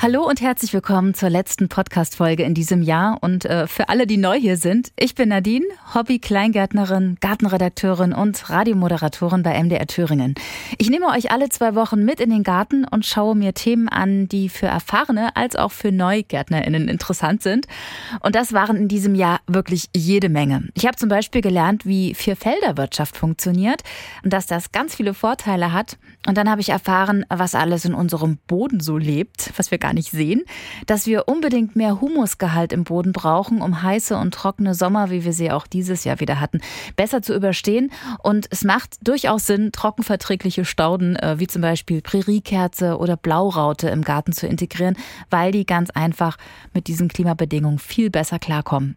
Hallo und herzlich willkommen zur letzten Podcast-Folge in diesem Jahr. Und äh, für alle, die neu hier sind, ich bin Nadine, Hobby-Kleingärtnerin, Gartenredakteurin und Radiomoderatorin bei MDR Thüringen. Ich nehme euch alle zwei Wochen mit in den Garten und schaue mir Themen an, die für Erfahrene als auch für NeugärtnerInnen interessant sind. Und das waren in diesem Jahr wirklich jede Menge. Ich habe zum Beispiel gelernt, wie Vierfelderwirtschaft funktioniert und dass das ganz viele Vorteile hat. Und dann habe ich erfahren, was alles in unserem Boden so lebt, was wir gar nicht sehen, dass wir unbedingt mehr Humusgehalt im Boden brauchen, um heiße und trockene Sommer, wie wir sie auch dieses Jahr wieder hatten, besser zu überstehen. Und es macht durchaus Sinn, trockenverträgliche Stauden äh, wie zum Beispiel Präriekerze oder Blauraute im Garten zu integrieren, weil die ganz einfach mit diesen Klimabedingungen viel besser klarkommen.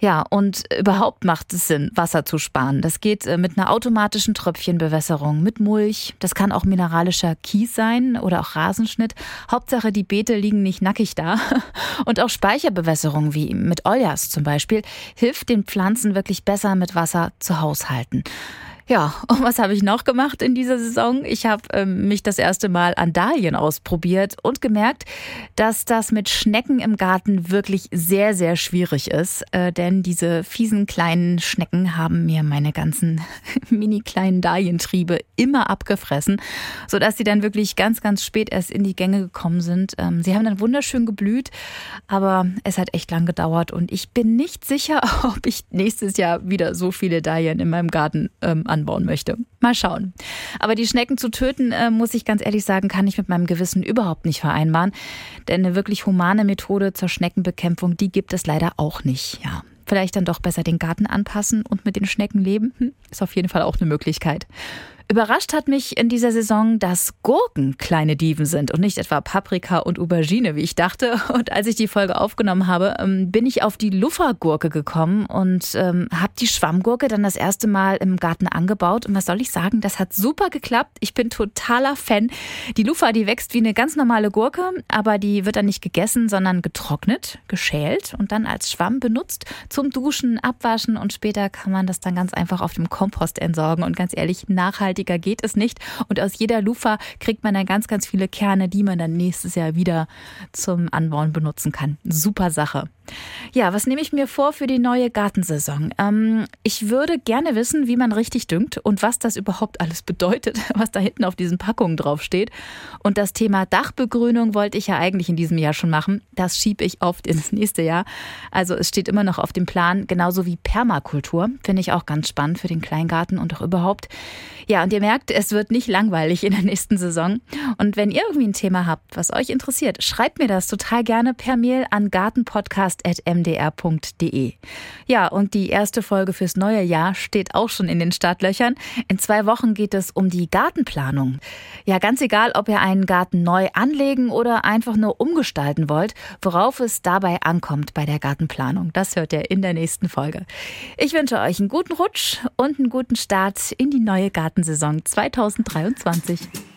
Ja, und überhaupt macht es Sinn, Wasser zu sparen. Das geht äh, mit einer automatischen Tröpfchenbewässerung, mit Mulch. Das kann auch mineralischer Kies sein oder auch Rasenschnitt. Hauptsache, die Beete liegen nicht nackig da. Und auch Speicherbewässerung, wie mit Oljas zum Beispiel, hilft den Pflanzen wirklich besser mit Wasser zu haushalten. Ja, und was habe ich noch gemacht in dieser Saison? Ich habe ähm, mich das erste Mal an Dahlien ausprobiert und gemerkt, dass das mit Schnecken im Garten wirklich sehr, sehr schwierig ist. Äh, denn diese fiesen kleinen Schnecken haben mir meine ganzen mini kleinen Dahlientriebe immer abgefressen, sodass sie dann wirklich ganz, ganz spät erst in die Gänge gekommen sind. Ähm, sie haben dann wunderschön geblüht, aber es hat echt lang gedauert und ich bin nicht sicher, ob ich nächstes Jahr wieder so viele Dahlien in meinem Garten ähm, an anbauen möchte. Mal schauen. Aber die Schnecken zu töten, äh, muss ich ganz ehrlich sagen, kann ich mit meinem Gewissen überhaupt nicht vereinbaren. Denn eine wirklich humane Methode zur Schneckenbekämpfung, die gibt es leider auch nicht. Ja. Vielleicht dann doch besser den Garten anpassen und mit den Schnecken leben? Hm, ist auf jeden Fall auch eine Möglichkeit. Überrascht hat mich in dieser Saison, dass Gurken kleine Dieven sind und nicht etwa Paprika und Aubergine, wie ich dachte. Und als ich die Folge aufgenommen habe, ähm, bin ich auf die Luffergurke gekommen und ähm, habe die Schwammgurke dann das erste Mal im Garten angebaut. Und was soll ich sagen, das hat super geklappt. Ich bin totaler Fan. Die Luffa, die wächst wie eine ganz normale Gurke, aber die wird dann nicht gegessen, sondern getrocknet, geschält und dann als Schwamm benutzt zum Duschen, Abwaschen und später kann man das dann ganz einfach auf dem Kompost entsorgen und ganz ehrlich nachhaltig nachhaltiger geht es nicht. Und aus jeder Lufa kriegt man dann ganz, ganz viele Kerne, die man dann nächstes Jahr wieder zum Anbauen benutzen kann. Super Sache. Ja, was nehme ich mir vor für die neue Gartensaison? Ähm, ich würde gerne wissen, wie man richtig düngt und was das überhaupt alles bedeutet, was da hinten auf diesen Packungen draufsteht. Und das Thema Dachbegrünung wollte ich ja eigentlich in diesem Jahr schon machen. Das schiebe ich oft ins nächste Jahr. Also es steht immer noch auf dem Plan, genauso wie Permakultur. Finde ich auch ganz spannend für den Kleingarten und auch überhaupt. Ja, und ihr merkt, es wird nicht langweilig in der nächsten Saison. Und wenn ihr irgendwie ein Thema habt, was euch interessiert, schreibt mir das total gerne per Mail an gartenpodcast podcast.mdr.de. Ja, und die erste Folge fürs neue Jahr steht auch schon in den Startlöchern. In zwei Wochen geht es um die Gartenplanung. Ja, ganz egal, ob ihr einen Garten neu anlegen oder einfach nur umgestalten wollt, worauf es dabei ankommt bei der Gartenplanung. Das hört ihr in der nächsten Folge. Ich wünsche euch einen guten Rutsch und einen guten Start in die neue Gartensaison 2023.